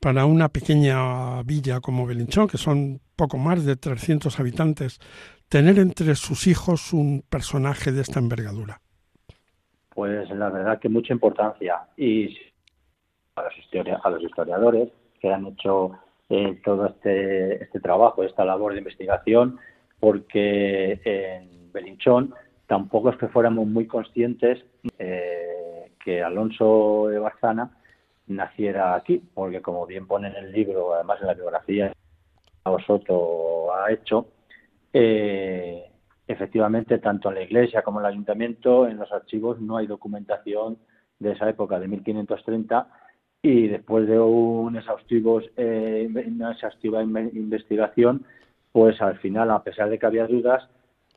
para una pequeña villa como Belinchón, que son poco más de 300 habitantes, tener entre sus hijos un personaje de esta envergadura? Pues la verdad que mucha importancia. Y a los, historia, a los historiadores que han hecho eh, todo este, este trabajo, esta labor de investigación, porque en Belinchón tampoco es que fuéramos muy conscientes eh, que Alonso de Barzana naciera aquí, porque como bien pone en el libro, además en la biografía que ha hecho, eh, efectivamente tanto en la iglesia como en el ayuntamiento, en los archivos no hay documentación de esa época de 1530 y después de un exhaustivo, eh, una exhaustiva investigación, pues al final, a pesar de que había dudas,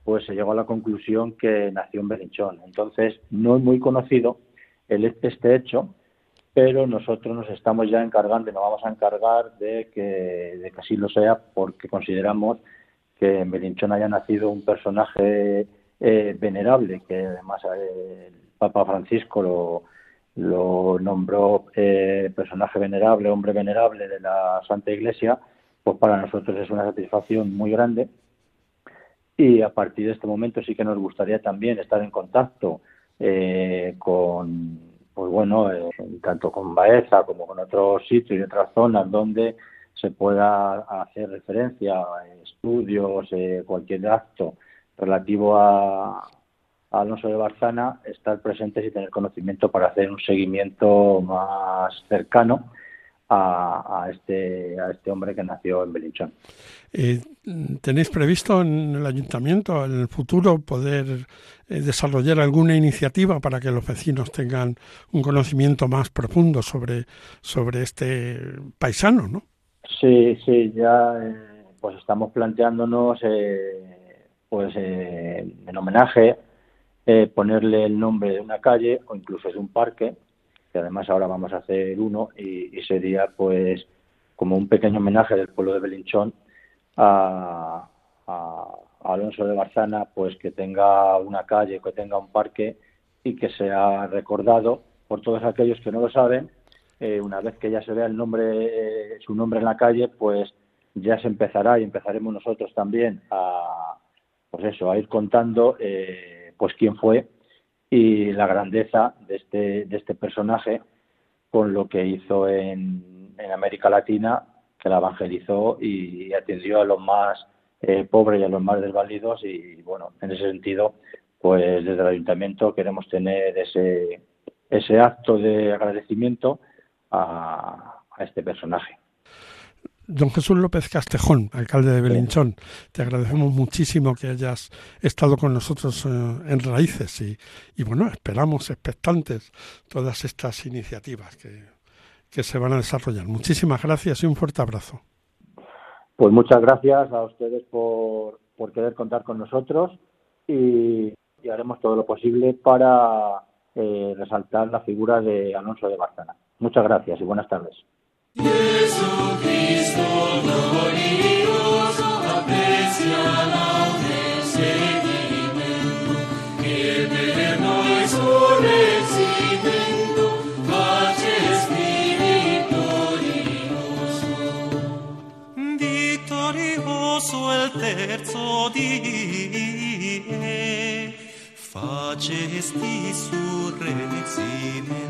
pues se llegó a la conclusión que nació en Belinchón. Entonces, no es muy conocido el, este hecho, pero nosotros nos estamos ya encargando y nos vamos a encargar de que, de que así lo sea porque consideramos que en Belinchón haya nacido un personaje eh, venerable, que además eh, el Papa Francisco lo, lo nombró eh, personaje venerable, hombre venerable de la Santa Iglesia, pues para nosotros es una satisfacción muy grande. Y a partir de este momento sí que nos gustaría también estar en contacto eh, con, pues bueno, eh, tanto con Baeza como con otros sitios y otras zonas donde se pueda hacer referencia a estudios, eh, cualquier acto relativo a, a, Alonso de Barzana, estar presentes y tener conocimiento para hacer un seguimiento más cercano a, a, este, a este hombre que nació en Belinchón. Eh, ¿Tenéis previsto en el ayuntamiento, en el futuro, poder eh, desarrollar alguna iniciativa para que los vecinos tengan un conocimiento más profundo sobre, sobre este paisano, no? Sí, sí, ya eh, pues estamos planteándonos, eh, pues en homenaje, ponerle el nombre de una calle o incluso de un parque, que además ahora vamos a hacer uno y, y sería pues como un pequeño homenaje del pueblo de Belinchón a, Alonso de Barzana, pues que tenga una calle, que tenga un parque y que sea recordado por todos aquellos que no lo saben. Eh, una vez que ya se vea el nombre, su nombre en la calle, pues ya se empezará y empezaremos nosotros también a, pues eso, a ir contando, eh, pues quién fue y la grandeza de este, de este personaje con lo que hizo en, en América Latina que la evangelizó y atendió a los más eh, pobres y a los más desvalidos y bueno, en ese sentido, pues desde el ayuntamiento queremos tener ese, ese acto de agradecimiento a, este personaje. Don Jesús López Castejón, alcalde de Belinchón, te agradecemos muchísimo que hayas estado con nosotros eh, en Raíces y, y bueno, esperamos expectantes todas estas iniciativas que que se van a desarrollar. Muchísimas gracias y un fuerte abrazo. Pues muchas gracias a ustedes por, por querer contar con nosotros y, haremos todo lo posible para eh, resaltar la figura de Alonso de Barzana. Muchas gracias y buenas tardes. Facesti surrezimento per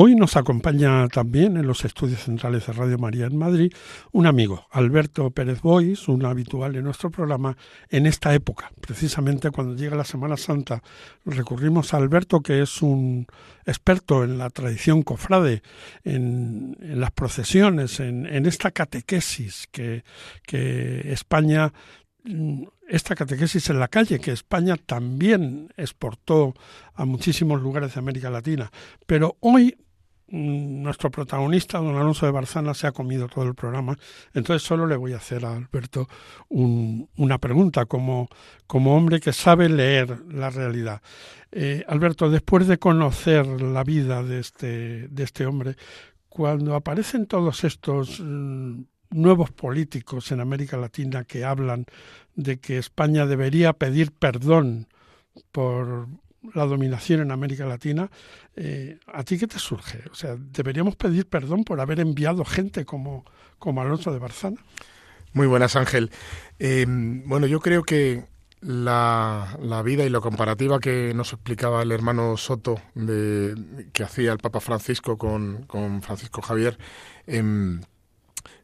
Hoy nos acompaña también en los estudios centrales de Radio María en Madrid un amigo, Alberto Pérez Bois, un habitual en nuestro programa en esta época. Precisamente cuando llega la Semana Santa recurrimos a Alberto, que es un experto en la tradición cofrade, en, las procesiones, en, esta catequesis que, España mm, esta catequesis en la calle que España también exportó a muchísimos lugares de América Latina. Pero hoy nuestro protagonista, don Alonso de Barzana, se ha comido todo el programa, entonces solo le voy a hacer a Alberto una pregunta como, como hombre que sabe leer la realidad. Eh, Alberto, después de conocer la vida de este, de este hombre, cuando aparecen todos estos mm, nuevos políticos en América Latina que hablan de que España debería pedir perdón por la dominación en América Latina, eh, ¿a ti qué te surge? O sea, ¿deberíamos pedir perdón por haber enviado gente como, como Alonso de Barzana? Muy buenas, Ángel. Eh, bueno, yo creo que la, la, vida y la comparativa que nos explicaba el hermano Soto de, que hacía el Papa Francisco con, con Francisco Javier, em,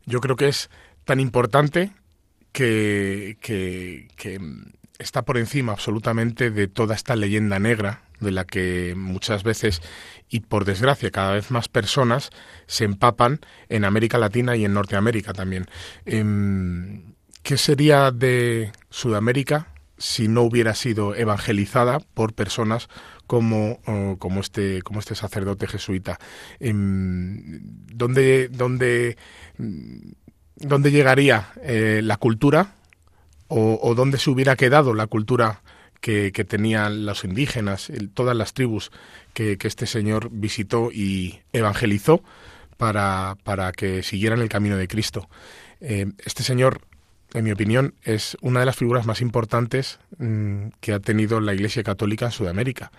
yo creo que es tan importante que, que, está por encima absolutamente de toda esta leyenda negra de la que muchas veces y por desgracia cada vez más personas se empapan en América Latina y en Norteamérica también. Em, ¿Qué sería de Sudamérica si no hubiera sido evangelizada por personas como, como, este, como este sacerdote jesuita? Em, ¿Dónde, dónde dónde llegaría eh, la cultura o, dónde se hubiera quedado la cultura que, tenían los indígenas, todas las tribus que, este señor visitó y evangelizó para, para que siguieran el camino de Cristo. Eh, este señor, en mi opinión, es una de las figuras más importantes mm, que ha tenido la Iglesia Católica en Sudamérica.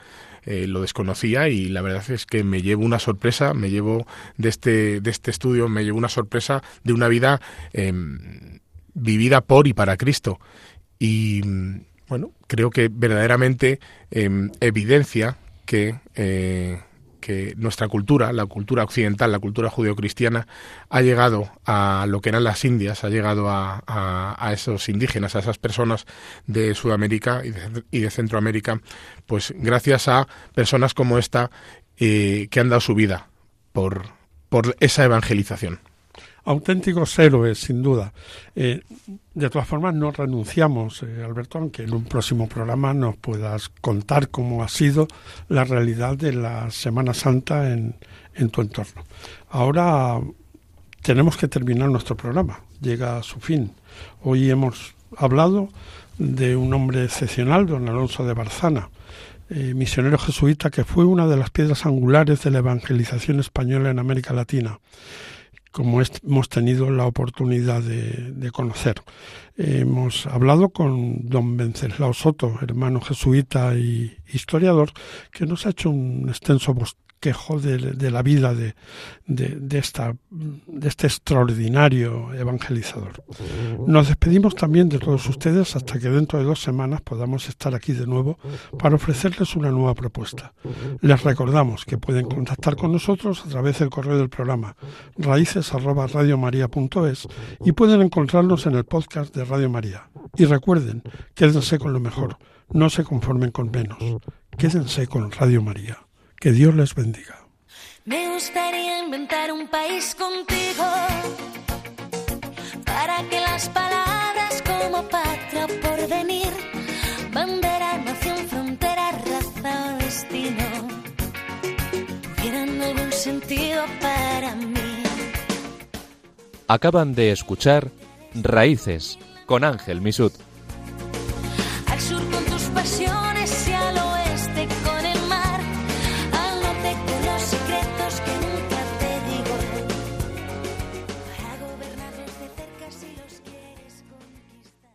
Eh, lo desconocía y la verdad es que me llevo una sorpresa, me llevo de este, de este estudio, me llevo una sorpresa de una vida em, vivida por y para Cristo. Y, bueno, creo que verdaderamente em, evidencia que, eh, que nuestra cultura, la cultura occidental, la cultura judeocristiana, ha llegado a lo que eran las Indias, ha llegado a, a- esos indígenas, a esas personas de Sudamérica y de, y de Centroamérica, pues gracias a personas como esta eh, que han dado su vida por, por esa evangelización. Auténticos héroes, sin duda. Eh, de todas formas, no renunciamos, eh, Alberto, aunque en un próximo programa nos puedas contar cómo ha sido la realidad de la Semana Santa en, en tu entorno. Ahora tenemos que terminar nuestro programa, llega a su fin. Hoy hemos hablado de un hombre excepcional, don Alonso de Barzana, eh, misionero jesuita que fue una de las piedras angulares de la evangelización española en América Latina como hemos tenido la oportunidad de, de conocer. Hemos hablado con don Venceslao Soto, hermano jesuita y historiador, que nos ha hecho un extenso bosquejo de, la vida de, de, esta, de este extraordinario evangelizador. Nos despedimos también de todos ustedes hasta que dentro de dos semanas podamos estar aquí de nuevo para ofrecerles una nueva propuesta. Les recordamos que pueden contactar con nosotros a través del correo del programa raíces@radiomaria.es y pueden encontrarnos en el podcast de Radio María. Y recuerden, quédense con lo mejor, no se conformen con menos. Quédense con Radio María. Que Dios les bendiga. Me gustaría inventar un país contigo para que las palabras como patria o porvenir, bandera, nación, frontera, raza o destino tuvieran algún sentido para mí. Acaban de escuchar Raíces con Ángel Misut. Al sur